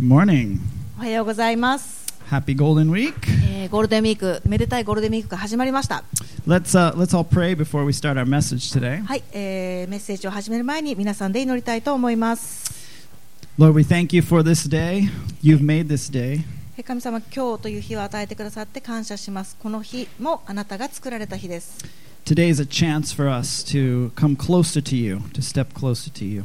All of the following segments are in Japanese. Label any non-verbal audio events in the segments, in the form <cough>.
Good morning. おはようございます、Happy Golden Week. えーゴールデンウィークめでたいゴールデンウィークが始まりました Let's uh, let's all pray before we start our message today. はい、えーメッセージを始める前に皆さんで祈りたいと思います Lord, we thank you for this day. You've made this day. えー神様今日という日を与えてくださって感謝しますこの日もあなたが作られた日です Today is a chance for us to come closer to you, to step closer to you.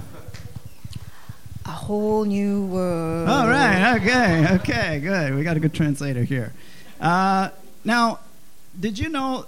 A whole new world. All right. Okay. Okay. Good. We got a good translator here. Uh, now, did you know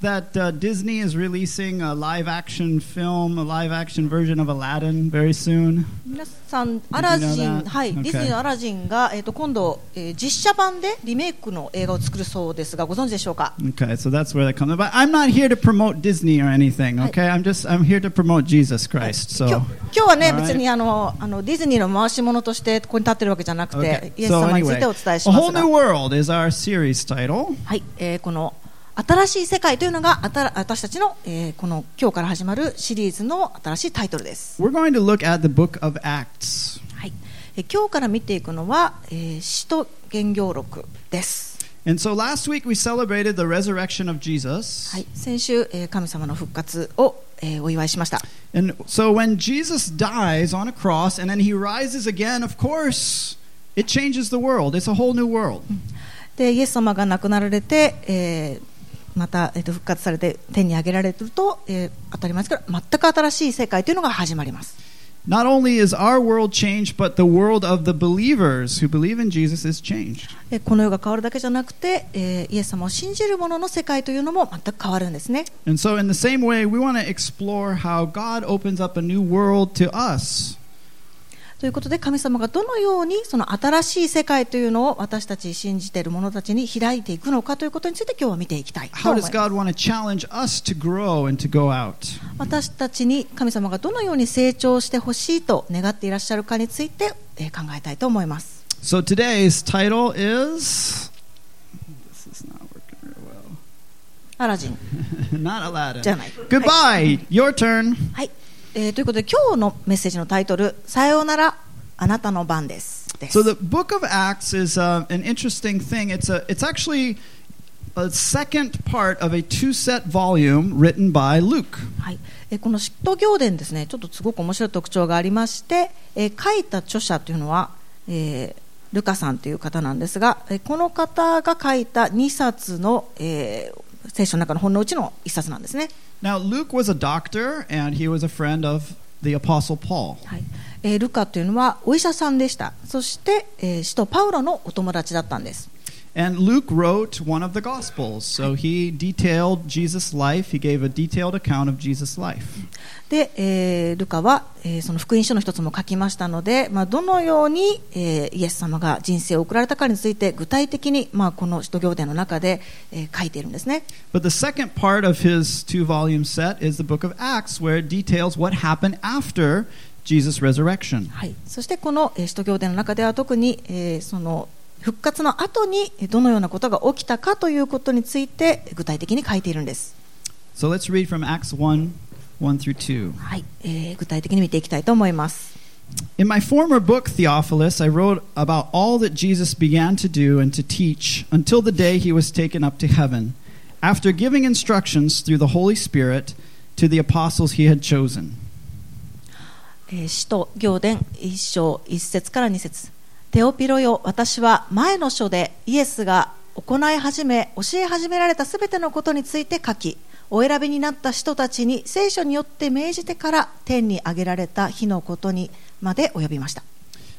that uh, Disney is releasing a live-action film, a live-action version of Aladdin very soon? 皆さん、アラジン?はい、Okay. ディズニーのアラジンが、えっ、と、今度、えー実写版でリメイクの映画を作るそうですが、ご存知でしょうか。Okay, so that's where that comes. But I'm not here to promote Disney or anything. Hi. Okay, I'm just I'm here to promote Jesus Christ. 今 So 日今日はね.別にあの、あの、ディズニーの回し物として、ここに立ってるわけじゃなくて okay. イエス様についてお伝えし a ま whole すが new。world is our series title. はい、えーこの。新しい世界というのがあた私たちの、えーこの今日から始まるシリーズの新しいタイトルです。We're going to look at the book of Acts. はい、えー今日から見ていくのは、えー使徒原業録です。And so last week we celebrated the resurrection of Jesus. はい、先週、えー神様の復活を、えーお祝いしました。And so when Jesus dies on a cross and then he rises again, of course, it changes the world. It's a whole new world. で、イエス様が亡くなられて、えーまた、えーと復活されて天に上げられると、えー当たり前ですから、全く新しい世界というのが始まります。Not only is our world changed, but the world of the believers who believe in Jesus is changed. でこの世が変わるだけじゃなくて、えーイエス様を信じる者の世界というのも全く変わるんですね。And so, in the same way, we want to explore how God opens up a new world to us. ということで神様がどのようにその新しい世界というのを私たち信じている者たちに開いていくのかということについて今日は見ていきたいと How 思い?私たちに神様がどのように成長してほしいと願っていらっしゃるかについて、えー考えたいと思います。So, today's title is. Is <laughs> not Aladdin. Goodbye. Your turn. はい、えーということで今日のメッセージのタイトル「さようならあなたの番です」です。So the book of Acts is uh, an interesting thing. It's a it's actually a second part of a two-set volume written by Luke. はい、えーこの使徒行伝ですねちょっとすごく面白い特徴がありまして、えー書いた著者というのは、えールカさんという方なんですが、えーこの方が書いた2冊の、えー聖書の中の本のうちの1冊なんですね、Now Luke was a doctor and he was a friend of the apostle Paul. はいえールカというのはお医者さんでしたそして、えー使徒パウロのお友達だったんです And Luke wrote one of the gospels. So he detailed Jesus' life. He gave a detailed account of Jesus' life. で、えールカは、えーその福音書の一つも書きましたので、まあ、どのように、えーイエス様が人生を送られたかについて具体的に、まあ、この使徒行伝の中で、えー書いているんですね But the second part of his two-volume set is the book of Acts where it details what happened after Jesus' resurrection. はい、そしてこの、えー使徒行伝の中では特に、えーその 復活の後にえーどのようなことが起きたかということについて具体的に書いているんです、So let's read from Acts 1, 1 through 2. はいえー具体的に見ていきたいと思います In my former book, Theophilus, I wrote about all that Jesus began to do and to teach until the day he was taken up to heaven, after giving instructions through the Holy Spirit to the apostles he had chosen. えー使徒行伝一章一節から二節テオピロよ私は前の書でイエスが行い始め教え始められたすべてのことについて書きお選びになった人たちに聖書によって命じてから天に上げられた日のことにまで及びました、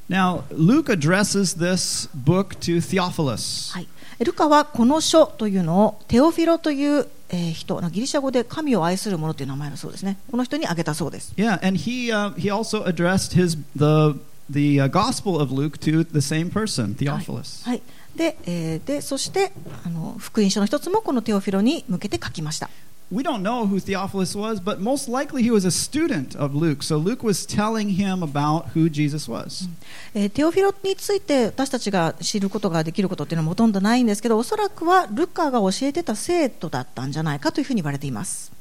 Now, Luke addresses this book to Theophilus. はい、ルカはこの書というのをテオフィロという、えー人ギリシャ語で神を愛する者という名前のそうですね。この人に挙げたそうです。Yeah, and he, uh, he also addressed his, the the uh, Gospel of Luke to the same person, Theophilus. はいでえーでそしてあの福音書の一つもこのテオフィロに向けて書きました We don't know who Theophilus was, but most likely he was a student of Luke. So Luke was telling him about who Jesus was. えーテオフィロについて私たちが知ることができることっていうのはほとんどないんですけどおそらくはルカが教えてた生徒だったんじゃないかというふうに言われています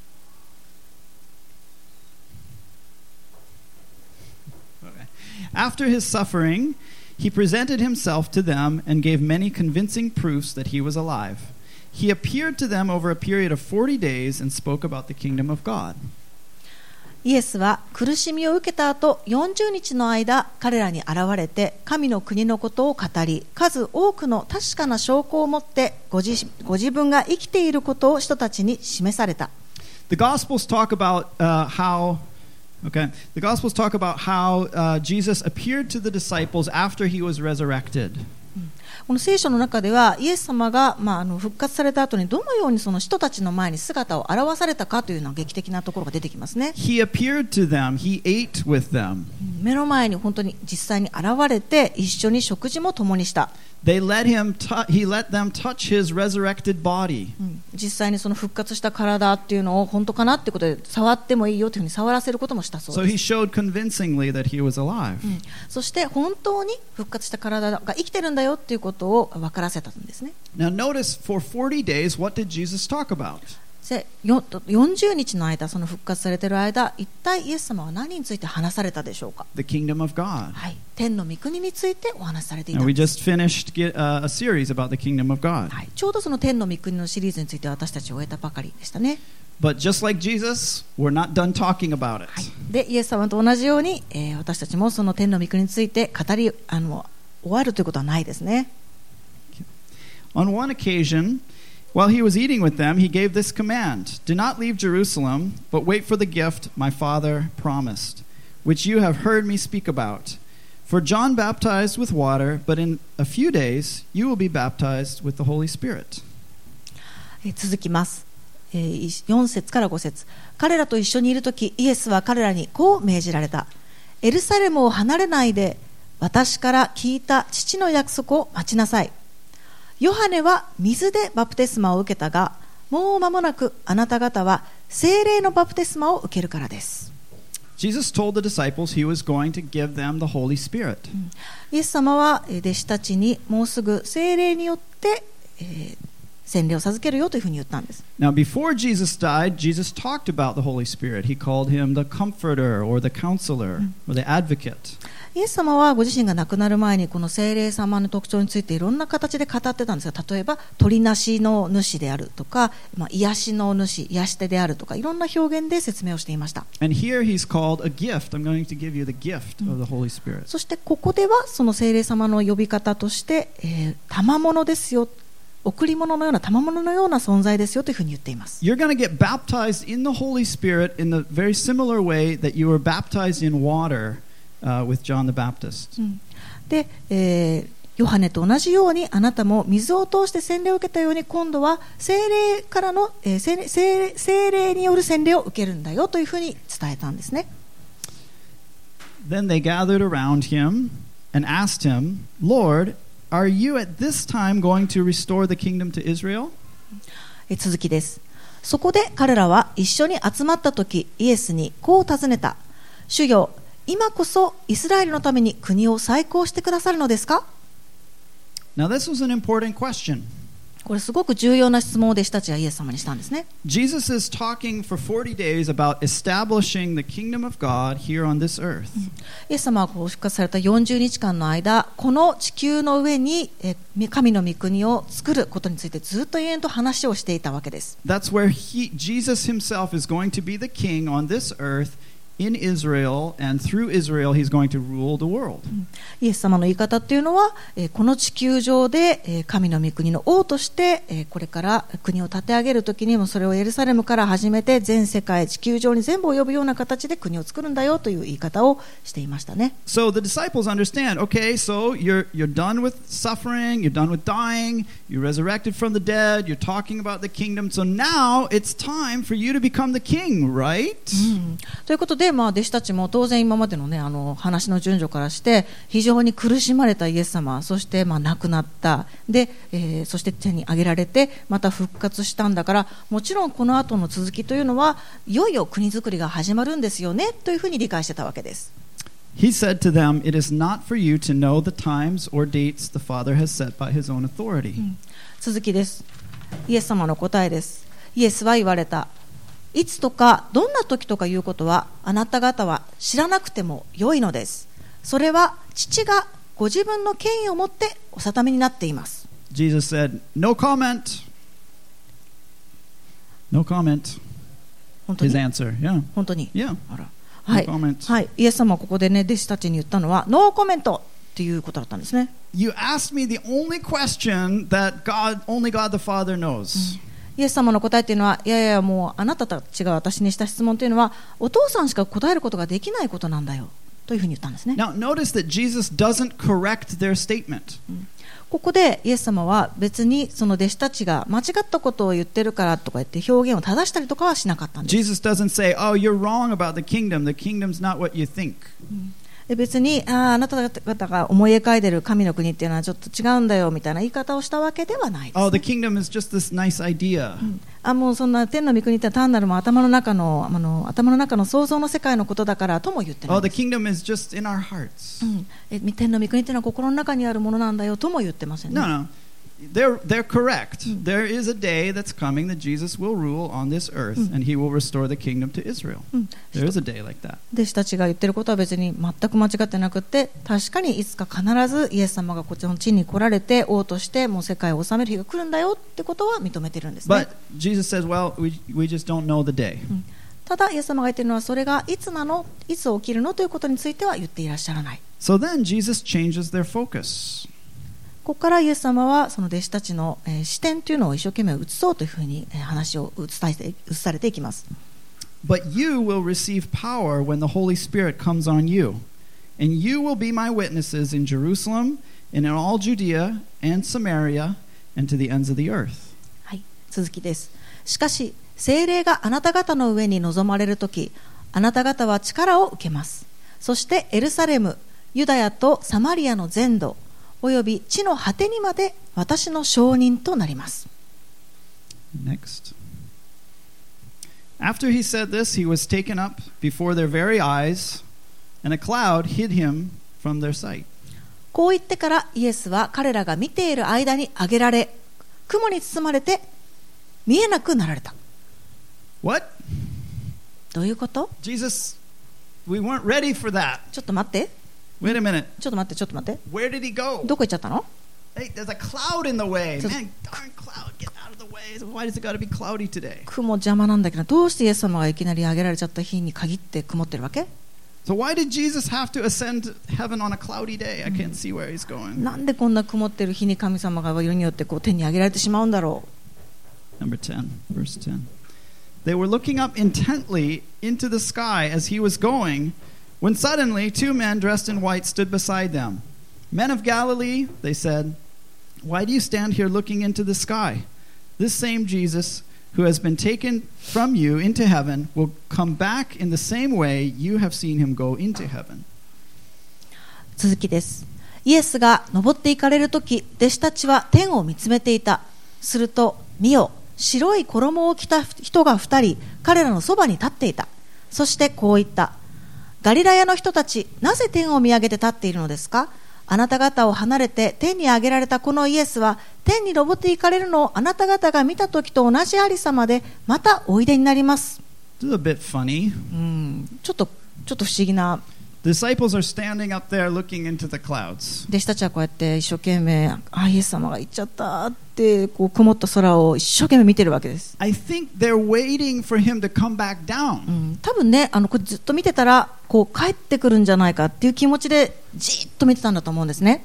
After his suffering, he presented himself to them and gave many convincing proofs that he was alive. He appeared to them over a period of 40 days and spoke about the kingdom of God. イエスは苦しみを受けた後40日の間彼らに現れて神の国のことを語り数多くの確かな証拠を持ってご自ご自分が生きていることを人たちに示された The Gospels talk about uh, how. Okay, the Gospels talk about how uh, Jesus appeared to the disciples after he was resurrected. この聖書の中ではイエス様が、まあ、あの復活された後にどのようにその人たちの前に姿を現されたかというのは劇的なところが出てきますね He appeared to them, he ate with them. 目の前に本当に実際に現れて一緒に食事も共にした、They let him tou- he let them touch his resurrected body. うん実際にその復活した体っていうのを本当かなってことで触ってもいいよというふうに触らせることもしたそう So で he す showed convincingly that he was alive. うんそして本当に復活した体が生きてるんだよっていうことを分からせたんですね Now notice for 40 days what did Jesus talk about? でよ40日の間その復活されている間一体イエス様は何について話されたでしょうか？The kingdom of God. はい、天の御国についてお話しされていた Now ん we です just finished get, uh, a series about the kingdom of God. はい、ちょうどその天の御国のシリーズについて私たちを終えたばかりでしたね。But just like Jesus, we're not done talking about it. はい、で、イエス様と同じように、えー私たちもその天の御国について語りあの終わるということはないですね。On one occasion, while he was eating with them, he gave this command Do not leave Jerusalem, but wait for the gift my Father promised, which you have heard me speak about. For John baptized with water, but in a few days you will be baptized with the Holy Spirit. えー続きます。えー4節から5節彼らと一緒にいるとき、イエスは彼らにこう命じられた。エルサレムを離れないで、私から聞いた父の約束を待ちなさい。 ヨハネは水でバプテスマを受けたが、もう間もなくあなた方は精霊のバプテスマを受けるからです。Jesus told the disciples he was going to give them the Holy Spirit. イエス様はえー弟子たちにもうすぐ精霊によって、えー洗礼を授けるよというふうに言ったんです。Now, before Jesus died, Jesus talked about the Holy Spirit. He called him the Comforter or the Counselor or the Advocate. イエス様はご自身が亡くなる前にこの精霊様の特徴についていろんな形で語ってたんですが例えば鳥なしの主であるとか、まあ、癒しの主癒し手であるとかいろんな表現で説明をしていました、そしてここではその精霊様の呼び方として、え、賜物ですよ贈り物のような賜物のような存在ですよというふうに言っています。Uh, with John the Baptist. で、えーヨハネと同じようにあなたも水を通して洗礼を受けたように今度は精霊からの、えー精霊精霊による洗礼を受けるんだよというふうに伝えたんですね Then they gathered around him and asked him, Lord, are you at this time going to restore the kingdom to Israel? えー続きですそこで彼らは一緒に集まった時イエスにこう尋ねた主よ今こそイスラエルのために国を再興してくださるのですか Now, this was an important question. これすごく重要な質問を弟子たちがイエス様にしたんですね Jesus is talking for 40 days about establishing the kingdom of God here on this earth. イエス様はこう復活された40日間の間この地球の上にえ神の御国を作ることについてずっと永遠と話をしていたわけです That's where he, Jesus himself is going to be the king on this earth in Israel, and through Israel, he's going to rule the world. イエス様の言い方っていうのはえーこの地球上でえー神の御国の王としてえーこれから国を立て上げるときにもそれをエルサレムから始めて全世界地球上に全部及ぶような形で国を作るんだよという言い方をしていましたね So the disciples understand okay, so you're, you're done with suffering, you're done with dying, you resurrected from the dead, you're talking about the kingdom, so now it's time for you to become the king, right? ということでで、まあ、弟子たちも当然今までの,、ね、あの話の順序からして非常に苦しまれたイエス様そしてまあ亡くなったで、えー、そして手に挙げられてまた復活したんだからもちろんこの後の続きというのはいよいよ国づくりが始まるんですよねというふうに理解してたわけです。He said to them, It is not for you to know the times or dates the Father has set by his own authority. 続きです。イエス様の答えです。イエスは言われた。いつとかどんな時とかいうことはあなた方は知らなくても良いのです。それは父がご自分の権威を持ってお定めになっています。Jesus said, No comment. No comment. 本当に His answer. Yeah. 本当に。Yeah. あらはい、No comment. はい、イエス様はここでね、弟子たちに言ったのは、ノーコメントっていうことだったんですね。You asked me the only question that God, only God the Father knows. イエス様の答えっていうのは、いやいや、もうあなたたちが私にした質問というのは、お父さんしか答えることができないことなんだよというふうに言ったんですね。Now, notice that Jesus doesn't correct their statement. ここでイエス様は別にその弟子たちが間違ったことを言ってるからとか言って表現を正したりとかはしなかったんです。Jesus doesn't say, Oh, you're wrong about the kingdom. The kingdom's not what you think. で別にあーあなた方が思い描いている神の国っていうのはちょっと違うんだよみたいな言い方をしたわけではないです。Oh, the kingdom is just this nice idea. あもうそんな天の御国って単なるもう頭の中のあの頭の中の想像の世界のことだからとも言ってない Oh, で the す、kingdom is just in our hearts. うん、え天の御国っていうのは心の中にあるものなんだよとも言ってませんね。No, no. They're, they're correct. There is a day that's coming that Jesus will rule on this earth and he will restore the kingdom to Israel. うん There is a day like that. 弟子たちが言ってることは別に全く間違ってなくて確かにいつか必ずイエス様がこっちの地に来られて王としてもう世界を治める日が来るんだよってことは認めてるんですね But Jesus says, well, we, we just don't know the day. ただイエス様が言ってるのはそれがいつなのいつ起きるのということについては言っていらっしゃらない So then Jesus changes their focus. ここからイエス様はその弟子たちの、えー視点というのを一生懸命移そうというふうに、えー話を移されて移されていきます But you will receive power when the Holy Spirit comes on you. And you will be my witnesses in Jerusalem and in all Judea and Samaria and to the ends of the earth. はい、続きです。しかし、精霊があなた方の上に臨まれるとき、あなた方は力を受けます。そしてエルサレム、ユダヤとサマリアの全土、および地の果てにまで私の証人となります。Next. After he said this, he was taken up before their very eyes, and a cloud hid him from their sight. こう言ってからイエスは彼らが見ている間に上げられ、雲に包まれて見えなくなられた。What? どういうこと Jesus, we weren't ready for that. ちょっと待って、Wait a minute. ちょっと待って、ちょっと待って。Where did he go? どこ行っちゃったの Hey, there's a cloud in the way. Man, darn cloud, get out of the way. Why does it got to be cloudy today? 雲邪魔なんだけど、どうしてイエス様がいきなり上げられちゃった日に限って曇ってるわけ So why did Jesus have to ascend heaven on a cloudy day? I can't see where he's going. なんでこんな曇ってる日に神様がよりによってこう天に上げられてしまうんだろ Number 10, verse 10. They were looking up intently into the sky as he was going, when suddenly two men dressed in white stood beside them. Men of Galilee, they said, why do you stand here looking into the sky? This same Jesus who has been taken from you into heaven will come back in the same way you have seen him go into heaven. う続きですイエスが登っていかれる時弟子たちは天を見つめていたすると見よ白い衣を着た人が二人彼らのそばに立っていたそしてこう言った ガリラヤの人たちなぜ天を見上げて立っているのですか？あなた方を離れて天に上げられたこのイエスは天に登っていかれるのをあなた方が見た時と同じありさまでまたおいでになります。ちょっとちょっと不思議な Disciples are standing up there looking into the clouds. 弟子たちはこうやって一生懸命あイエス様が行っちゃったってこう曇った空を一生懸命見てるわけです、 I think they're waiting for him to come back down. うん、多分ねあのこれずっと見てたらこう帰ってくるんじゃないかっていう気持ちでじーっと見てたんだと思うんですね、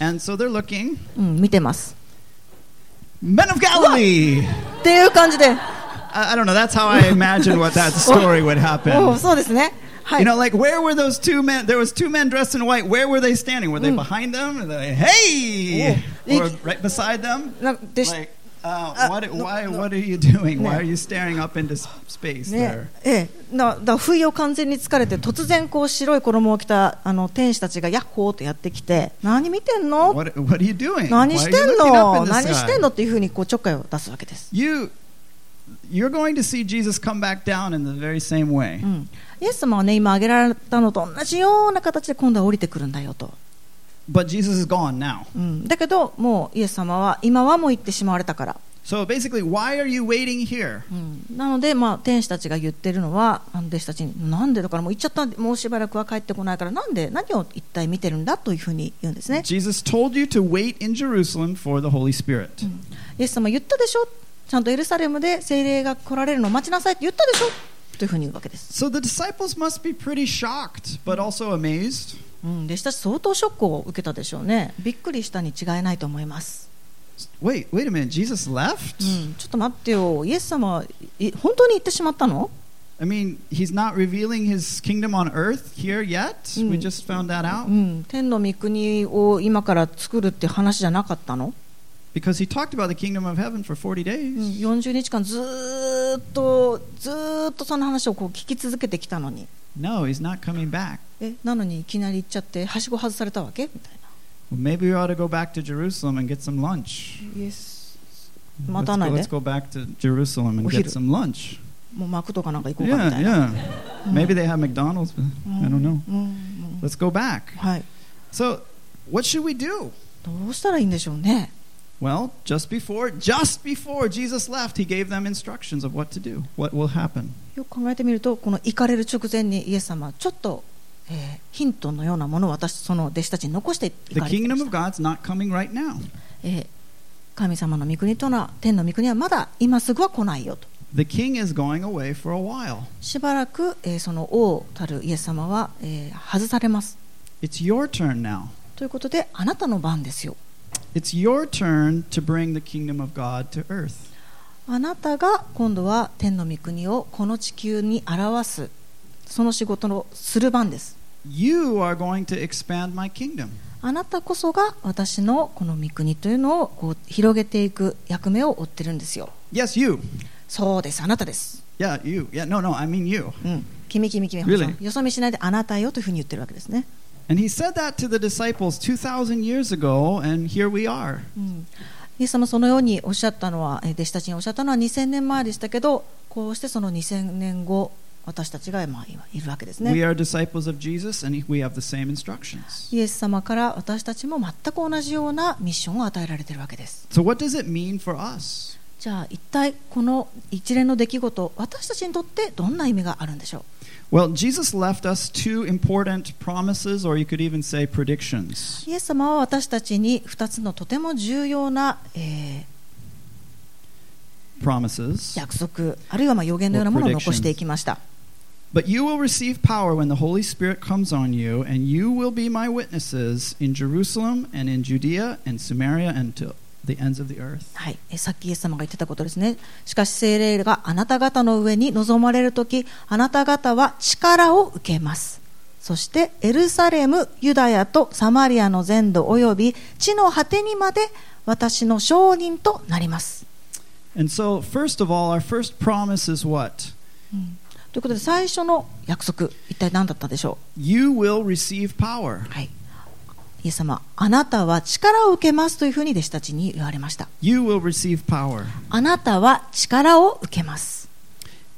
And so they're looking. うん、見てます Men of Galilee! っていう感じで I, I don't know. That's how I imagine what that story <laughs> would お happen. そうですねはい You know, like where were those two men? There was two men dressed in white. Where were they standing? Were they behind them? They, hey, Oh. or right beside them? Like, Uh, Uh, what, why, what are you doing? Why are you staring up into space ね there? ええ、なだ不意を完全に疲れて突然こう白い衣を着たあの天使たちがヤッホーとやってきて何見てんの What, what are you doing? 何してんの何してん?のっていうふうにこうちょっかいを出すわけです、You, you're going to see Jesus come back down in the very same way. うん、イエス様はね今挙げられたのと同じような形で今度は降りてくるんだよと、But Jesus is gone now. うん、だけどもうイエス様は今はもう行ってしまわれたから、So basically, why are you waiting here? うん、なので、まあ、天使たちが言ってるのはあの弟子たちになんでだからもう行っちゃったもうしばらくは帰ってこないからなんで何を一体見てるんだというふうに言うんですね Jesus told you to wait in Jerusalem for the Holy Spirit. イエス様言ったでしょちゃんとエルサレムで精霊が来られるのを待ちなさいって言ったでしょというふうに言うわけです、So the disciples must be pretty shocked, but also amazed. うん、弟子たち相当ショックを受けたでしょうねびっくりしたに違いないと思います、Wait, wait a minute. Jesus left? うん、ちょっと待ってよイエス様い本当に行ってしまったの I mean, he's not revealing his kingdom on earth here yet. We Mm. just found that う out ん、天の御国を今から作るって話じゃなかったの、because he talked about the kingdom of heaven for 40 days. うん、40日間ずーっとずーっとその話をこう聞き続けてきたのに No, he's not coming back. えなのにいきなり行っちゃってはしご外されたわけみたい Well, maybe we ought to go back to Jerusalem and get some lunch. なイエス Let's 待 go, たないで let's go back to Jerusalem and お get 昼。 some lunch. もうマクドかなんか行こうかみ Yeah, たいな yeah. Maybe they have McDonald's, but I don't know. うんうん、 Let's go back. はい、 So, what should we do? どうしたらいいんでしょうね Well, just before, just before Jesus left, he gave them instructions of what to do, what will happen. よく考えてみるとこの行かれる直前にイエス様はちょっと、えーヒントのようなものを私その弟子たちに残してい The かれていま kingdom し of た、God's not coming right now. えー神様の御国とのは天の御国はまだ今すぐは来ないよと The king is going away for a while. しばらく、えーその王たるイエス様は、えー外されます It's your turn now. ということであなたの番ですよ It's your turn to bring the kingdom of God to earth. あなたが今度は天の御国をこの地球に表すその仕事をする番です You are going to expand my kingdom. あなたこそが私のこの御国というのをこう広げていく役目を負ってるんですよ Yes, you. そうですあなたです Yeah, you. Yeah, no, no, I mean you. うん君君君 Really？よそ見しないであなたよというふうに言ってるわけですね、And he said that to the disciples 2,000 years ago, and here we are. うん、イエス様そのようにおっしゃったのはえー弟子たちにおっしゃったのは2000年前でしたけどこうしてその2000年後私たちがまあ今いるわけですね We are disciples of Jesus, and we have the same instructions. イエス様から私たちも全く同じようなミッションを与えられているわけです So, what does it mean for us? じゃあ一体この一連の出来事私たちにとってどんな意味があるんでしょ Well, Jesus left us two important promises, or you could even say predictions. うイエス様は私たちに2つのとても重要な、え Promises. ー約束あるいはまあ予言のようなものを残していきました But you will receive power when the Holy Spirit comes on you, and you will be my witnesses in Jerusalem and in Judea and Samaria and to the ends of the earth. はい、えさっきイエス様が言ってたことですね。しかし聖霊があなた方の上に臨まれるとき、あなた方は力を受けます。そしてエルサレム、ユダヤとサマリアの全土および地の果てにまで私の証人となります。And so, first of all, our first promise is what? ということで最初の約束、一体何だったでしょ You will receive power. う、はい、イエス様、あなたは力を受けますというふうに弟子たちに言われました。You will receive power. あなたは力を受けます。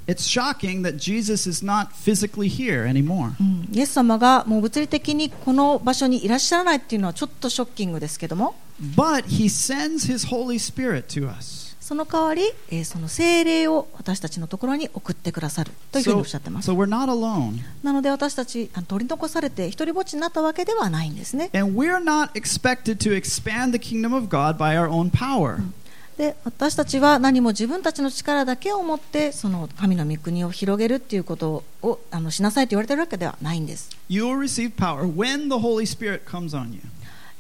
It's shocking that Jesus is not physically here anymore. うんイエス様がもう物理的にこの場所にいらっしゃらないっていうのはちょっとショッキングですけども But he sends his Holy Spirit to us. その代わり、えーその精霊を私たちのところに送ってくださるというふうにお So, っしゃってます。so alone. なので私たち取り残されて一人ぼっちになったわけではないんですね。で私たちは何も自分たちの力だけを持ってその神の御国を広げるっていうことをあのしなさいと言われてるわけではないんです。You will receive power when the Holy Spirit comes on you.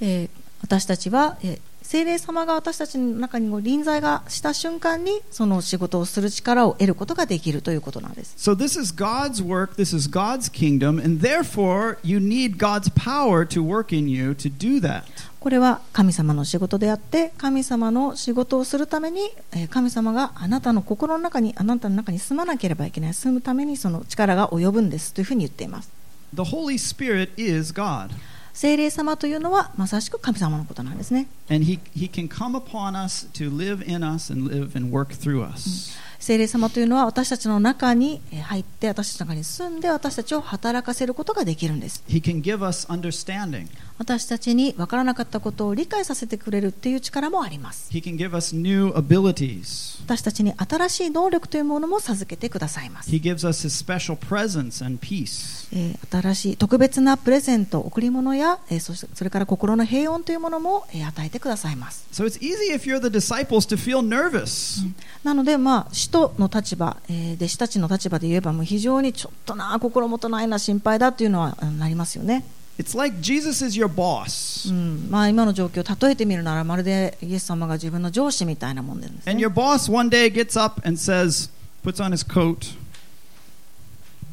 えー私たちは、えー聖霊様が私たちの中にも臨在がした瞬間にその仕事をする力を得ることができるということなんです。So this is God's work, this is God's kingdom, and therefore you need God's power to work in you to do that. これは神様の仕事であって神様の仕事をするためにえー神様があなたの心の中にあなたの中に住まなければいけない住むためにその力が及ぶんですというふうに言っています The Holy Spirit is God, 聖霊様というのはまさしく神様のことなんですね and He, he can come upon us to live in us and live and work through us. 聖霊様というのは私たちの中にえー入って私たちの中に住んで私たちを働かせることができるんです He can give us understanding, 私たちに分からなかったことを理解させてくれるっていう力もあります He can give us new abilities. 私たちに新しい能力というものも授けてくださいます He gives us His special presence and peace. えー新しい特別なプレゼント贈り物や、えーそしてそれから心の平穏というものも、えー与えてくださいます So it's easy if you're the disciples to feel nervous. なので、まあ、使徒の立場、えー弟子たちの立場で言えばもう非常にちょっとな心もとないな心配だというのはうんなりますよね、It's like Jesus is your boss, うんまあ、今の状況を例えてみるならまるでイエス様が自分の上司みたいなもんでです、and ね your、boss one day gets up and says, puts on his coat.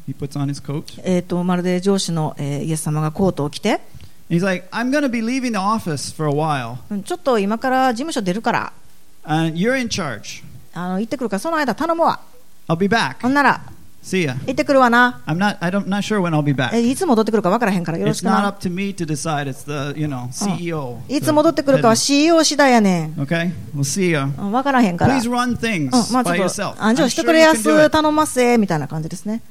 He puts on his coat. えー、とまるで上司の、えーイエス様がコートを着て He's like, I'm going to be leaving the office for a while, うんちょっと今から事務所出るから and you're in charge. あの行ってくるからその間頼むわ I'll be back. ほんなら See ya. 行ってくるわな I'm not. I don't. Not sure when I'll be え back. いつ戻ってくるか分からへんからよろし It's く not な up to me to decide. It's the you know CEO. いつ戻ってくるかは CEO 次第やねん Okay, we'll see ya. うん分からへんから、Please run things うん、まあち by ょっ yourself. と、あじゃ I'm あして sure くれ you や can do す、it. 頼ますえ、みたいな感じですね。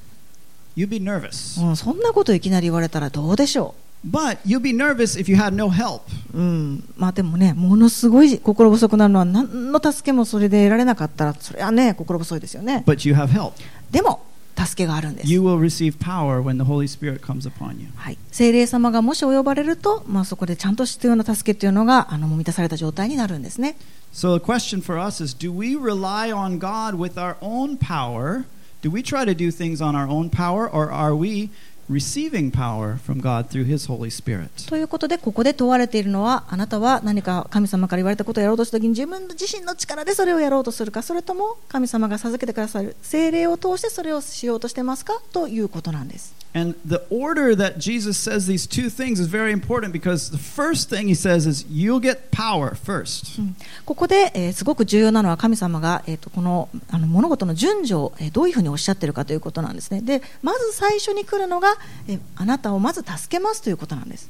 You'd be nervous, うん、そんなこといきなり言われたらどうでしょ but you'd be nervous if you had no help. う。うん、まあでもね、ものすごい心細くなるのは、何の助けもそれで得られなかったら、それはね、心細いですよね。 But you have help. でも、助けがあるんです。 You will receive power when the Holy Spirit comes upon you. はい、聖霊様がもし及ばれると、まあ、そこでちゃんと必要な助けっていうのがあのもう満たされた状態になるんですね。 So the question for us is: Do we rely on God with our own power? Do we try to do things on our own power, or are we receiving power from God through His Holy Spirit? ということで、ここで問われているのは、あなたは何か神様から言われたことをやろうとしたときに、自分自身の力でそれをやろうとするか、それとも神様が授けてくださる聖霊を通してそれをしようとしてますか？ということなんです。And the order that Jesus says these two things is very important because the first thing he says is, You'll get power first. うんここで、えーすごく重要なのは神様が、えー、とこのあの物事の順序を、えーどういうふうにおっしゃっているかということなんですね。で、まず最初に来るのが、えーあなたをまず助けますということなんです。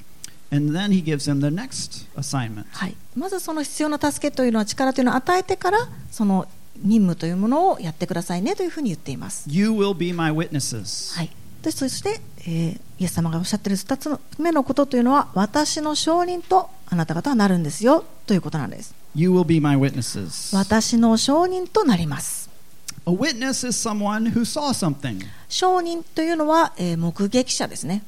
And then he gives him the next assignment. はい、まずその必要な助けというのは力というのを与えてからその任務というものをやってくださいねというふうに言っています。You will be my witnesses. はい、でそして、えーイエス様がおっしゃっている2つ目のことというのは私の証人とあなた方はなるんですよということなんです。You will be my witnesses. 私の証人となります。A witness is someone who saw something. 証人というのは、えー目撃者ですね。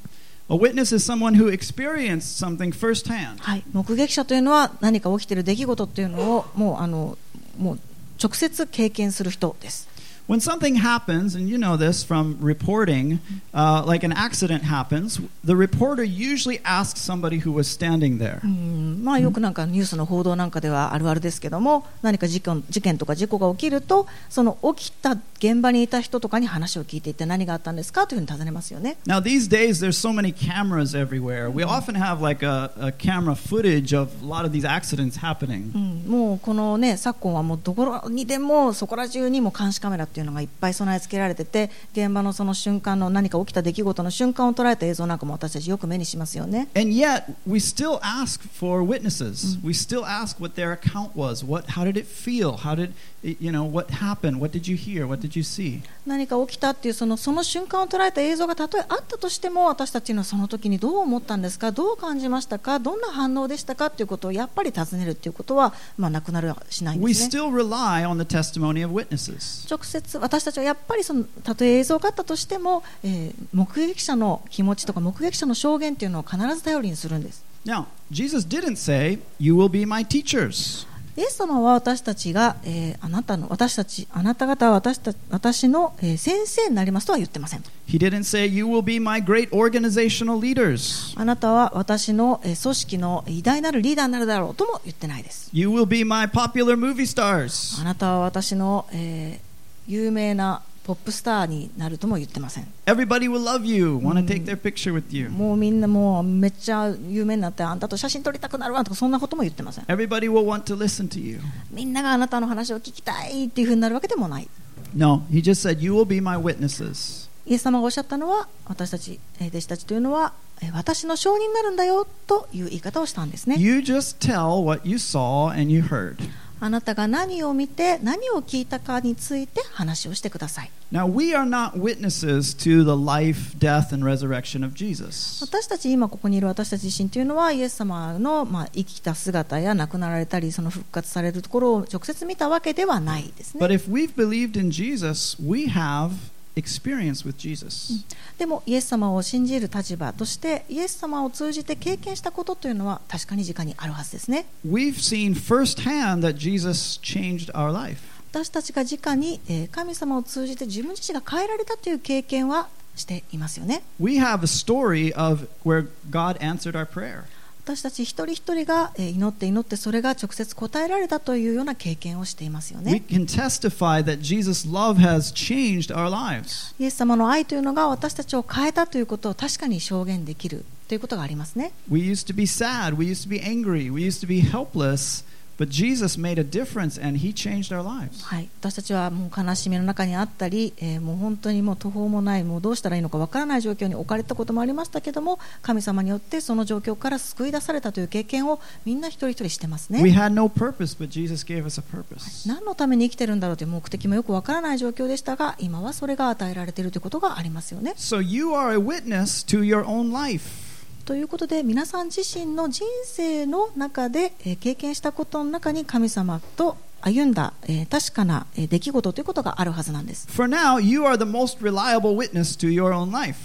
A witness is someone who experienced something firsthand. はい、目撃者というのは何か起きている出来事というのをもうあのもう直接経験する人です。When something happens, and you know this from reporting, uh, like an accident happens, the reporter usually asks somebody who was standing there. うんまあ、よくなんかニュースの報道なんかではあるあるですけども何か事件事件とか事故が起きるとその起きた現場にいた人とかに話を聞いていって何があったんですかというふうに尋ねますよね。 Now, these days, there's so many cameras everywhere. We often have like a, a camera footage of a lot of these accidents happening. うん、もうこのね昨今はもうどこにでもそこら中にも監視カメラっていう うのがいっぱい備え付けられてて現場のその瞬間の何か起きた出来事の瞬間を捉えた映像なんかも私たちよく目にしますよね。And yet, we still ask for witnesses. We still ask what their account was. What, how did it feel? How did, you know, what happened? What did you hear? What did you see? 何か起きたっていうそのその瞬間を捉えた映像がたとえあったとしても私たちのその時にどう思ったんですかどう感じましたかどんな反応でしたかっていうことをやっぱり尋ねるっていうことは、まあ、なくなるはしないん We ですね。still rely on the testimony of witnesses. 直接私たちはやっぱりそのたとえ映像があったとしても、えー目撃者の気持ちとか目撃者の証言っていうのを必ず頼りにするんです。Now, Jesus didn't say, You will be my teachers. イエス様は私たちが、えーあなたの私たちあなた方は私た私の、えー先生になりますとは言ってません。He didn't say, You will be my great organizational leaders. あなたは私のえー組織の偉大なるリーダーになるだろうとも言ってないです。You will be my popular movie stars. あなたは私の、えー有名なポップスターになるとも言ってません Everybody will love you, want to take their picture with you. もうみんなもうめっちゃ有名になってあんたと写真撮りたくなるわとかそんなことも言ってません Everybody will want to listen to you. みんながあなたの話を聞きたいっていうふうになるわけでもない No, he just said, You will be my witnesses. イエス様がおっしゃったのは私たちえー弟子たちというのはえー私の証人になるんだよという言い方をしたんですね You just tell what you saw and you heard. あなたが何を見て何を聞いたかについて話をしてください Now, we are not witnesses to the life, death, and resurrection of Jesus. 私たち今ここにいる私たち自身というのはイエス様の、まあ、生きた姿や亡くなられたりその復活されるところを直接見たわけではないです But ね if we've believed in Jesus, we have experience with Jesus. でもイエス様を信じる立場としてイエス様を通じて経験したことというのは確かに直にあるはずですね We've seen firsthand that Jesus changed our life. 私たちが直にえー神様を通じて自分自身が変えられたという経験はしていますよね We have a story of where God answered our prayer. 私たち一人一人がえー祈って祈ってそれが直接答えられたというような経験をしていますよ We ね can testify that Jesus' love has changed our lives. イエス様の愛というのが私たちを変えたということを確かに証言できるということがありますね We used to be sad, we used to be angry, we used to be helpless, but Jesus made a difference and he changed our lives. はい、私たちはもう悲しみの中にあったり、えーもう本当にもう途方もないもうどうしたらいいのかわからない状況に置かれたこともありましたけども神様によってその状況から救い出されたという経験をみんな一人一人してます We ね had no purpose, but Jesus gave us a purpose. 何のために生きてるんだろうという目的もよくわからない状況でしたが今はそれが与えられているということがありますよね So you are a witness to your own life. ということで皆さん自身の人生の中で、えー経験したことの中に神様と歩んだ、えー確かな、えー出来事ということがあるはずなんです。For now, you are the most reliable witness to your own life.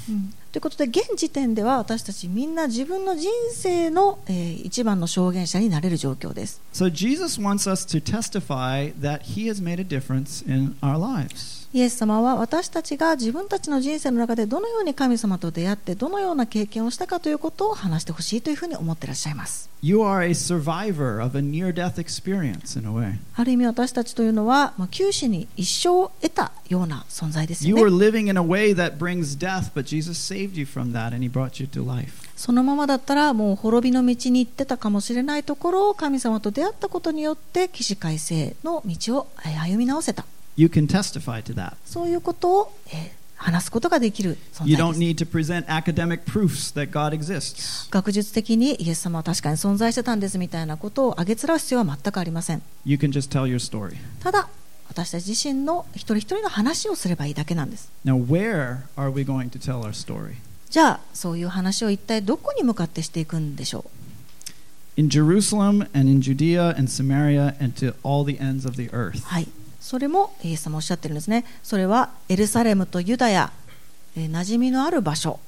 ということで現時点では私たちみんな自分の人生の、えー一番の証言者になれる状況です。So Jesus wants us to testify that he has made a difference in our lives. イエス様は私たちが自分たちの人生の中でどのように神様と出会ってどのような経験をしたかということを話してほしいというふうに思っていらっしゃいます。You are a survivor of a near death experience, in a way. ある意味私たちというのは、まあ、九死に一生を得たような存在ですよ You ね were。living in a way that brings death, but Jesus saved you from that and he brought you to life. そのままだったらもう滅びの道に行ってたかもしれないところを神様と出会ったことによって起死回生の道をえー歩み直せたそういうことを話すことができる学術的にイエス様は確かに存在してたんですみたいなことをあげつらう必要は全くありません。ただ私たち自身の一人一人の話をすればいいだけなんです。じゃあそういう話を一体どこに向かってしていくんでしょう？はい、それもイエス様おっしゃってるんですね。それはエルサレムとユダヤ、えー馴染みのある場所。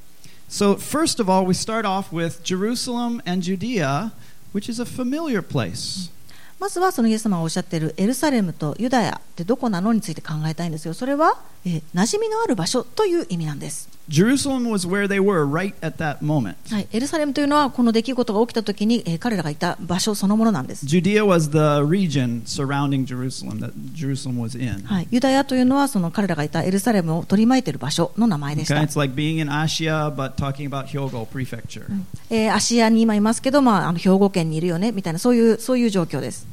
So, first of all, we start off with Jerusalem and Judea, which is a familiar place. まずはそのイエス様がおっしゃっているエルサレムとユダヤってどこなのについて考えたいんですよ。それは、えー馴染みのある場所という意味なんです。Jerusalem was where they were right at that moment. はい、エルサレムというのはこの出来事が起きた時に、えー彼らがいた場所そのものなんです。Judea was the region surrounding Jerusalem that Jerusalem was in. はい、ユダヤというのはその彼らがいたエルサレムを取り巻いている場所の名前でし Okay, た。it's like being in Asia, but talking about Hyogo Prefecture. えー芦屋に今いますけど、まあ、あの兵庫県にいるよねみたいなそういうそういう状況です。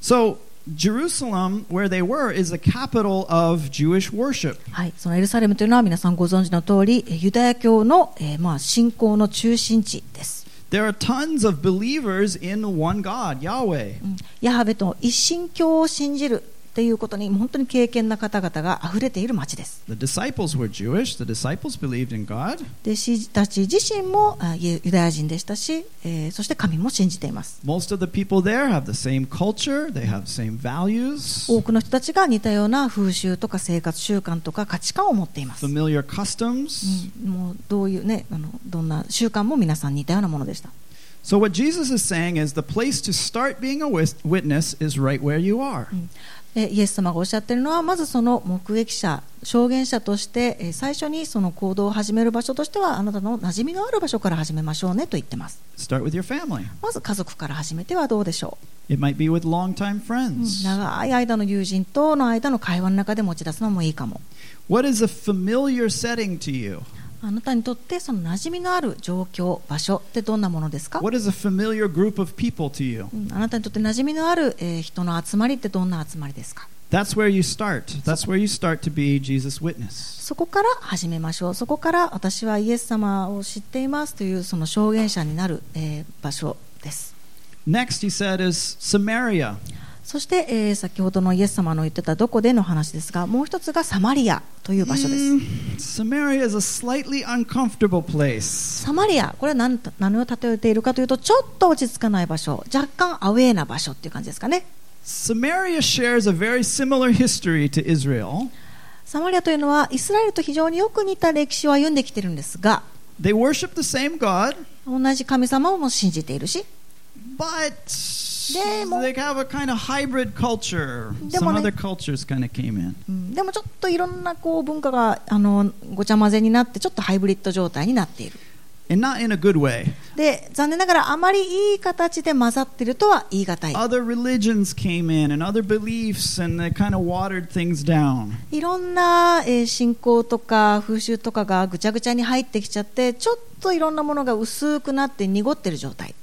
So, Jerusalem, where they were, is the capital of Jewish worship. はい、そのエルサレムというのは皆さんご存知の通り、えーユダヤ教の、えーまあ、信仰の中心地です。There are tons of believers in one God, Yahweh. うんヤハベと一神教を信じるっていうことに本当に敬虔な方々が溢れている町です。The disciples were Jewish. The disciples believed in God. 弟子たち自身もあユユダヤ人でしたし、えーそして神も信じています。Most of the people there have the same culture, they have the same values, 多くの人たちが似たような風習とか生活習慣とか価値観を持っています。familiar customs. うんもうどういうねあのどんな習慣も皆さん似たようなものでした。So, what Jesus is saying is the place to start being a witness is right where you are. えイエス様がおっしゃっているのはまずその目撃者証言者としてえ最初にその行動を始める場所としてはあなたの馴染みのある場所から始めましょうねと言ってます Start with your family. まず家族から始めてはどうでしょ It might be with longtime friends. 長い間の友人との間の会話の中で持ち出すのもいいかも、What is a familiar setting to you? あなたにとってその馴染みのある状況、場所ってどんなものですか、What is a familiar group of people to you? うんあなたにとって馴染みのある、えー人の集まりってどんな集まりですか？That's where you start. That's where you start to be Jesus' witness. そこから始めましょう。そこから私はイエス様を知っていますというその証言者になる、えー場所です。Next, he said, is Samaria. そして、えー先ほどのイエス様の言ってたどこでの話ですが、もう一つがサマリアという場所です。Mm, Samaria is a slightly uncomfortable place. サマリア、これは何何を例えているかというと、ちょっと落ち着かない場所、若干アウェーな場所っていう感じですかね。Samaria shares a very similar history to Israel. サマリアというのはイスラエルと非常によく似た歴史を歩んできているんですが、They worship the same God, 同じ神様をも信じているし、but でも、でもちょっといろんなこう文化があのごちゃ混ぜになって、ちょっとハイブリッド状態になっている。で残念ながらあまりいい形で混ざってるとは言い難い。いろんな、えー、信仰とか風習とかがぐちゃぐちゃに入ってきちゃって、ちょっといろんなものが薄くなって濁ってる状態。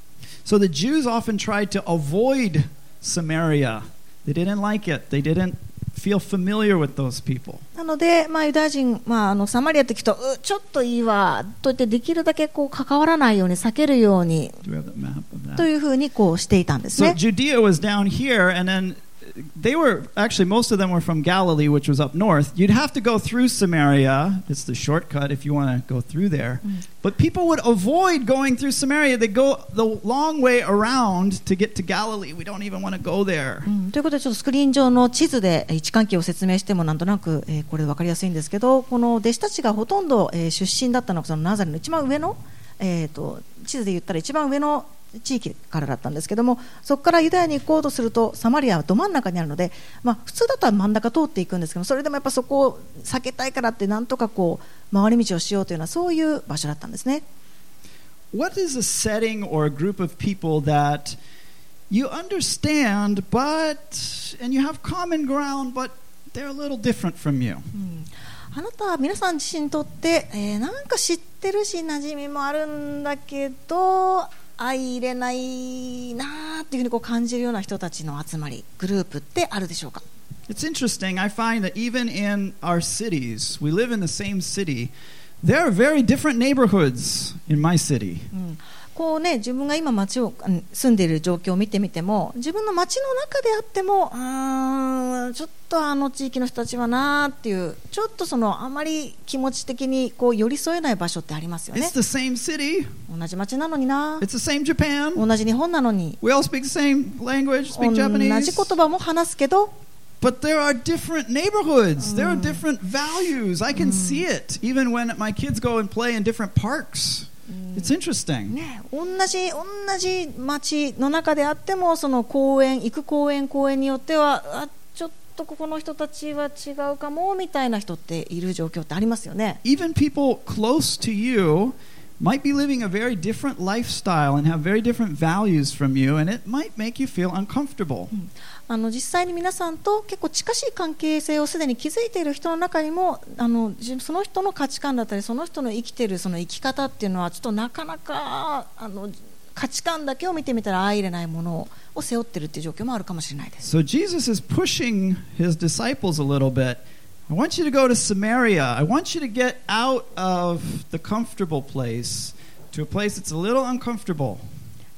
So the Jews often tried to avoid Samaria. They didn't like it. They didn't feel familiar with those people. なので、まあ、ユダヤ人、まあ、あのサマリアって聞くと、うちょっといいわと言って、できるだけこう関わらないように、避けるように?というふうにこうしていたんです So ね。Judea was down here, and then they were actually most of them were from Galilee, which was up north. You'd have to go through Samaria. It's the shortcut if you want to go through there. But people would avoid going through Samaria. They go the long way around to get to Galilee. We don't even want to go there. うんということで、ちょっとスクリーン上の地図でえー位置関係を説明してもなんとなく、えーこれ分かりやすいんですけど、この弟子たちがほとんど、えー出身だったのがそのナザレの一番上の、 えー、と地図で言ったら一番上の地域からだったんですけども、そこからユダヤに行こうとすると、サマリアはど真ん中にあるので、まあ、普通だったら真ん中通っていくんですけど、それでもやっぱそこを避けたいからって、なんとかこう回り道をしようというような、そういう場所だったんですね。What is a setting or a group of people that you understand, but and you have common ground, but they're a little different from you? あなたは皆さん自身にとって、えーなんか知ってるし馴染みもあるんだけど相入れないなーっていうふうにこう感じるような人たちの集まりグループってあるでしょうか It's interesting. I find that even in our cities, we live in the same city. There are very different neighborhoods in my city. うんこうね、自分が今街をうん住んでいる状況を見てみても自分の街の中であってもうーんちょっとあの地域の人たちはなーっていうちょっとそのあまり気持ち的にこう寄り添えない場所ってありますよね.同じ街なのにな.同じ日本なのに同じ.言葉も話すけど But there are different neighborhoods. There are different values. I can see it even when my kids go and play in different parks. It's interesting. ね、同じ同じ町の中であってもその公園行く公園公園によってはあちょっとここの人たちは違うかもみたいな人っている状況ってありますよね。Even people close to you might be living a very different lifestyle and have very different values from you, and it might make you feel uncomfortable. あの実際に皆さんと結構近しい関係性をすでに築いている人の中にもあのその人の価値観だったりその人の生きているその生き方っていうのはちょっとなかなかあの価値観だけを見てみたら相入れないものを背負っているっていう状況もあるかもしれないです。So Jesus is pushing his disciples a little bit. I want you to go to Samaria. I want you to get out of the comfortable place to a place that's a little uncomfortable.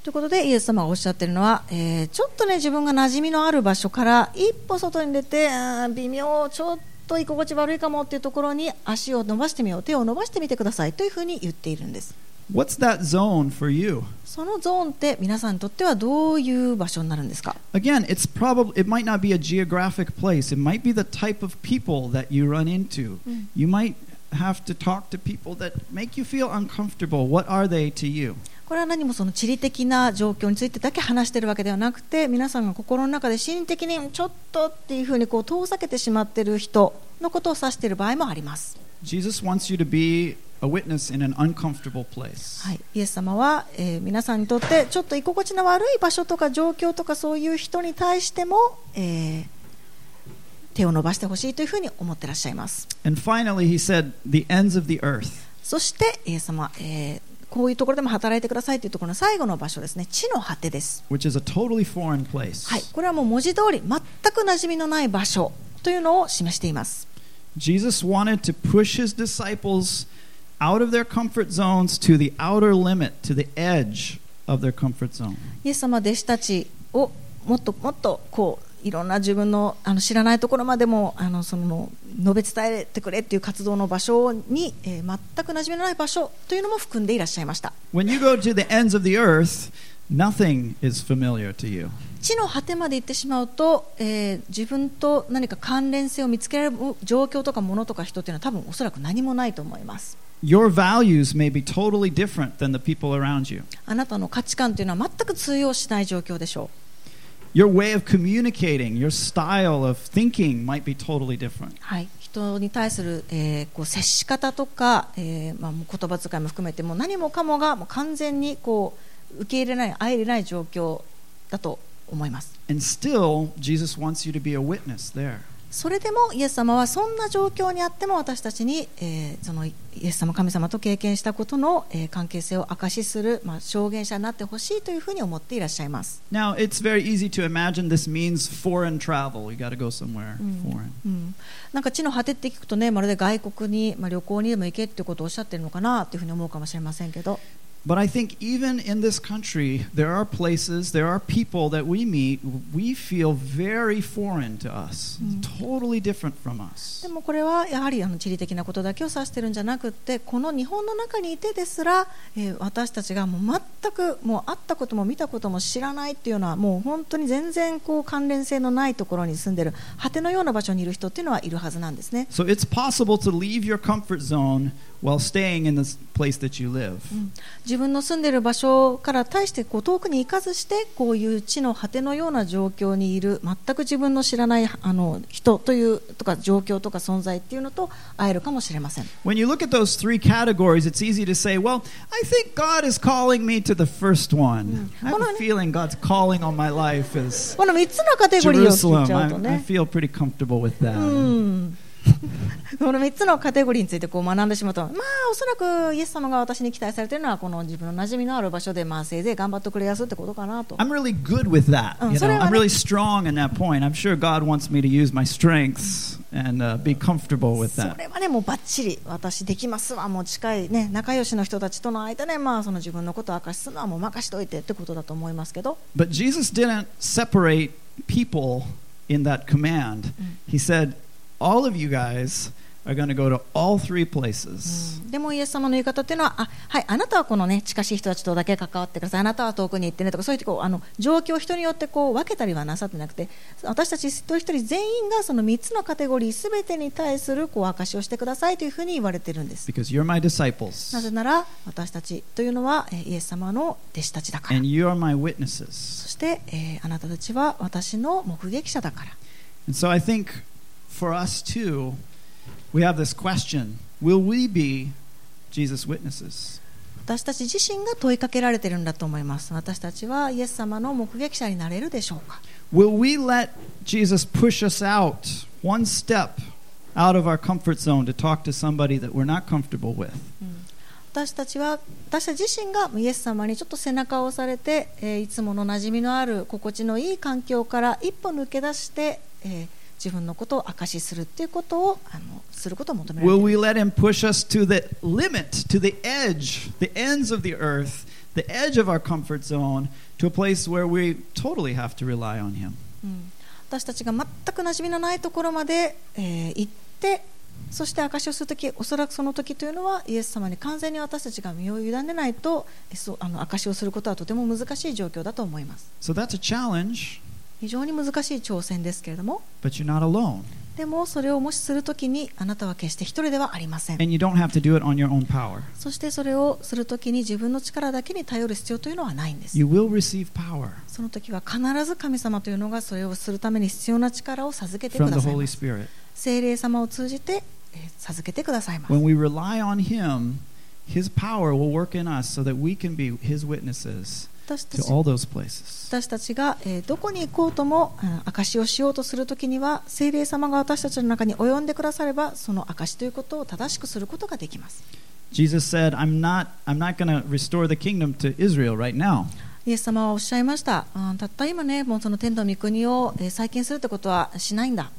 ということでイエス様がおっしゃっているのは、えーちょっとね自分が馴染みのある場所から一歩外に出て微妙ちょっと居心地悪いかもっていうところに足を伸ばしてみよう手を伸ばしてみてくださいというふうに言っているんです What's that zone for you? そのゾーンって皆さんにとってはどういう場所になるんですか Again, it's probably it might not be a geographic place. It might be the type of people that you run into. You might have to talk to people that make you feel uncomfortable. What are they to you? これは何もその地理的な状況についてだけ話しているわけではなくて皆さんが心の中で心理的にちょっとっていうふうにこう遠ざけてしまっている人のことを指している場合もあります。Jesus wants you to be a witness in an uncomfortable place. はい、イエス様は、えー皆さんにとってちょっと居心地の悪い場所とか状況とかそういう人に対しても、えー手を伸ばしてほしいというふうに思ってらっしゃいます。And finally, he said, the ends of the earth. そして、イエス様、えーこういうところでも働いてくださいというところの最後の場所ですね、地の果てです。totally. はい、これはもう文字通り全く馴染みのない場所というのを示しています。Jesus wanted to push his disciples out of their comfort zones to the outer limit, to the edge of their comfort zone. イエス様は弟子たちをもっともっとこういろんな自分のあの知らないところまでもあのその述べ伝えてくれっていう活動の場所に、えー全く馴染みのない場所というのも含んでいらっしゃいました。When you go to the ends of the earth, nothing is familiar to you. 地の果てまで行ってしまうと、えー自分と何か関連性を見つけられる状況とかものとか人っていうのは多分おそらく何もないと思います。Your values may be totally different than the people around you. あなたの価値観というのは全く通用しない状況でしょう。Your way of communicating, your style of thinking might be totally different. はい、人に対する、えーこう接し方とか、えーまあ、もう言葉遣いも含めてもう何もかもがもう完全にこう受け入れない、相入れない状況だと思います。And still, Jesus wants you to be a witness there. それでもイエス様はそんな状況にあっても私たちに、えーそのイエス様、神様と経験したことの、えー関係性を証しする、まあ、証言者になってほしいというふうに思っていらっしゃいます。Now, it's very easy to imagine this means foreign travel. You got to go somewhere foreign. うん、なんか地の果てって聞くとねまるで外国に、まあ、旅行にでも行けってことをおっしゃってるのかなというふうに思うかもしれませんけど But I think even in this country, there are places, there are people that we meet, we feel very foreign to us, totally different from us. でもこれはやはりあの地理的なことだけを指してるんじゃなくってこの日本の中にいてですら、えー私たちがもう全くもう会ったことも見たことも知らないっていうのはもう本当に全然こう関連性のないところに住んでる果てのような場所にいる人っていうのはいるはずなんですね。 So it's possible to leave your comfort zone while staying in this place that you live. 自分の住んでいる場所から対してこう遠くに行かずしてこういう地の果てのような状況にいる全く自分の知らないあの人というとか状況とか存在っていうのと会えるかもしれません。When you look at those three categories, it's easy to say, well, I think God is calling me to the first one. I have a feeling God's calling on my life is この3つのカテゴリーを聞い Jerusalem. I, feel pretty comfortable with that. うんこの3つのカテゴリーについてこう学んでしまうと、まあ、おそらくイエス様が私に期待されているのはこの自分の馴染みのある場所で、まあ、せいぜい頑張ってくれやすってことかなと。I'm really good with that. Oh, You know, I'm really strong in that point. I'm sure God wants me to use my strengths and uh, be comfortable with そ that. れはね、もうばっちり私できますわ、もう近い、ね、仲良しの人たちとの間で、まあ、その自分のことを明かしするのはもう任しといてってことだと思いますけど、But Jesus didn't separate people in that command. He said, all of you guys are going to go to all three places. でもイエス様の言い方っていうのは、あはい、あなたはこの、ね、近しい人たちとだけ関わってください、あなたは遠くに行ってねとか、そういうこうあの状況を人によってこう分けたりはなさってなくて、私たち一人一人全員がその3つのカテゴリーすべてに対するこう証しをしてくださいというふうに言われているんです。Because you're my な disciples ぜなら私たちというのはえーイエス様の弟子たちだから and。you're my witnesses. そして、えーあなたたちは私の目撃者だから。And so I think for us too, we have this question Will we be Jesus' witnesses? 私たち自身が問いかけられているんだと思います。私たちはイエス様の目撃者になれるでしょうか Will we let Jesus push us out one step out of our comfort zone to talk to somebody that we're not comfortable with? 私たちは私たち自身がイエス様にちょっと背中を押されて、えーいつもの馴染みのある心地のいい環境から一歩抜け出して、えー自分のことを証しするっていうことをあのすることを求められて Will いる we let him push us to the limit, to the edge, the ends of the earth, the edge of our comfort zone, to a place where we totally have to rely on him? うん私たちが全く馴染みのないところまで、えー行ってそして証しをするときおそらくその時というのはイエス様に完全に私たちが身を委ねないとえそうあの証しをすることはとても難しい状況だと思います So that's a challenge, 非常に難しい挑戦ですけれども.でもそれをもしするときにあなたは決して一人ではありません.そしてそれをするときに自分の力だけに頼る必要というのはないんです You will receive power その時は必ず神様というのがそれをするために必要な力を授けてくださいます.聖霊様を通じて、えー授けてくださいます his power will work in us so that we can be his witnesses 私たち.私たちが、えーどこに行こうともあ証しをしようとするときには聖霊様が私たちの中に及んでくださればその証しということを正しくすることができます Jesus said, I'm not, I'm not going to restore the kingdom to Israel right now. イエス様はおっしゃいましたたった今ねもうその天の御国を、えー再建するってことはしないんだ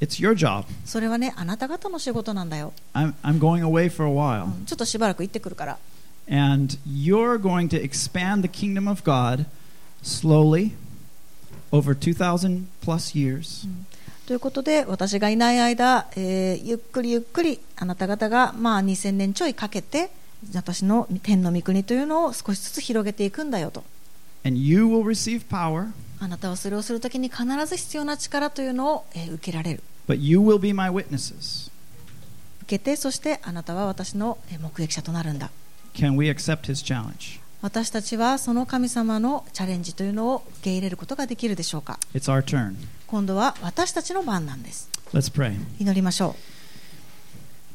It's your job. それはねあなた方の仕事なんだよ、I'm, I'm going away for a う while. んちょっとしばらく行ってくるから And you're going to expand the kingdom of God slowly over 2,000 plus years. ということで私がいない間、えーゆっくりゆっくりあなた方が、まあ、2000年ちょいかけて私の天の御国というのを少しずつ広げていくんだよと。And you will receive power, あなたはそれをするときに必ず必要な力というのを、えー受けられる。But you will be my witnesses. 受けてそしてあなたは私のえー目撃者となるんだ私たちはその神様のチャレンジというのを受け入れることができるでしょうか？今度は私たちの番なんです。Let's pray. 祈りましょ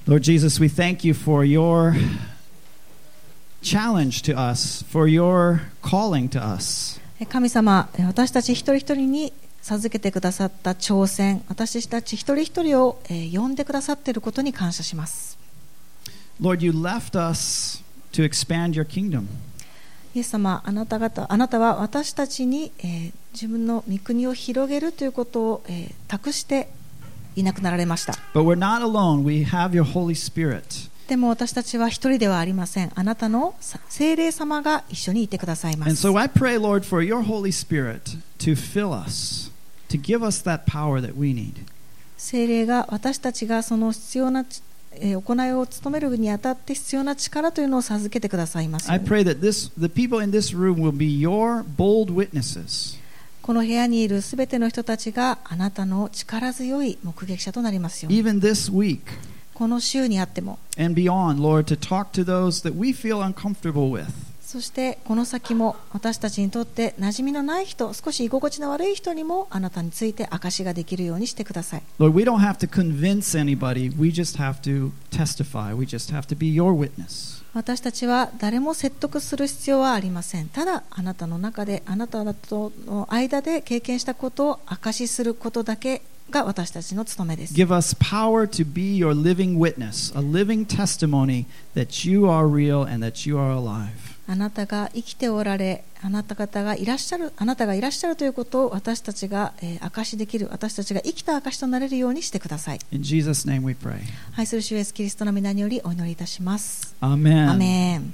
う。Lord Jesus, we thank you for your challenge to us, for your calling to us. 神様、私たち一人一人に授けてくださった挑戦、私たち一人一人を呼んでくださっていることに感謝します。Lord, you left us イエス様あなた方あなたは私たちに、え、自分の御国を広げるということを、え、託していなくなられました。でも私たちは一人ではありません。あなたの精霊様が一緒にいてくださいました聖霊が私たちがその必要な力えー行いを務めるにあたって必要な力というのを授けてくださいますよ I pray that this, the people in this room will be your bold witnesses この部屋にいるすべての人たちがあなたの力強い目撃者となりますよ even this week この週にあっても and beyond, Lord, to talk to those that we feel uncomfortable with. そしてこの先も私たちにとって馴染みのない人、少し居心地の悪い人にもあなたについて証しができるようにしてください。私たちは誰も説得する必要はありません。ただあなたの中で、あなたとの間で経験したことを証しすることだけ。が私たちの務めです。Give us power to be your living witness, a living testimony that you are real and that you are alive. あなたが生きておられあなた方がいらっしゃるあなたがいらっしゃるということを私たちが、えー証しできる私たちが生きた証しとなれるようにしてください In Jesus' name we pray. 愛する主イエスキリストの皆によりお祈りいたします、Amen. アメン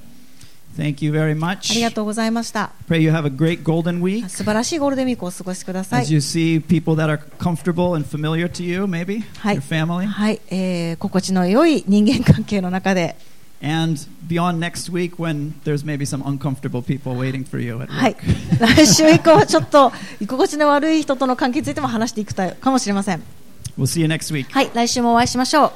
Thank you very あ much. りがとうございました。Pray you have a great golden week 素晴らしいゴールデンウィークをお過ごしください as。you see people that are comfortable and familiar to you, maybe, はい your family. はい、えー心地の良い人間関係の中で、And beyond next week when there's maybe some uncomfortable people waiting for you at はい work.、来週以降はちょっと居心地の悪い人との関係についても話していくかもしれません。We'll see you next week. はい、来週もお会いしましょう。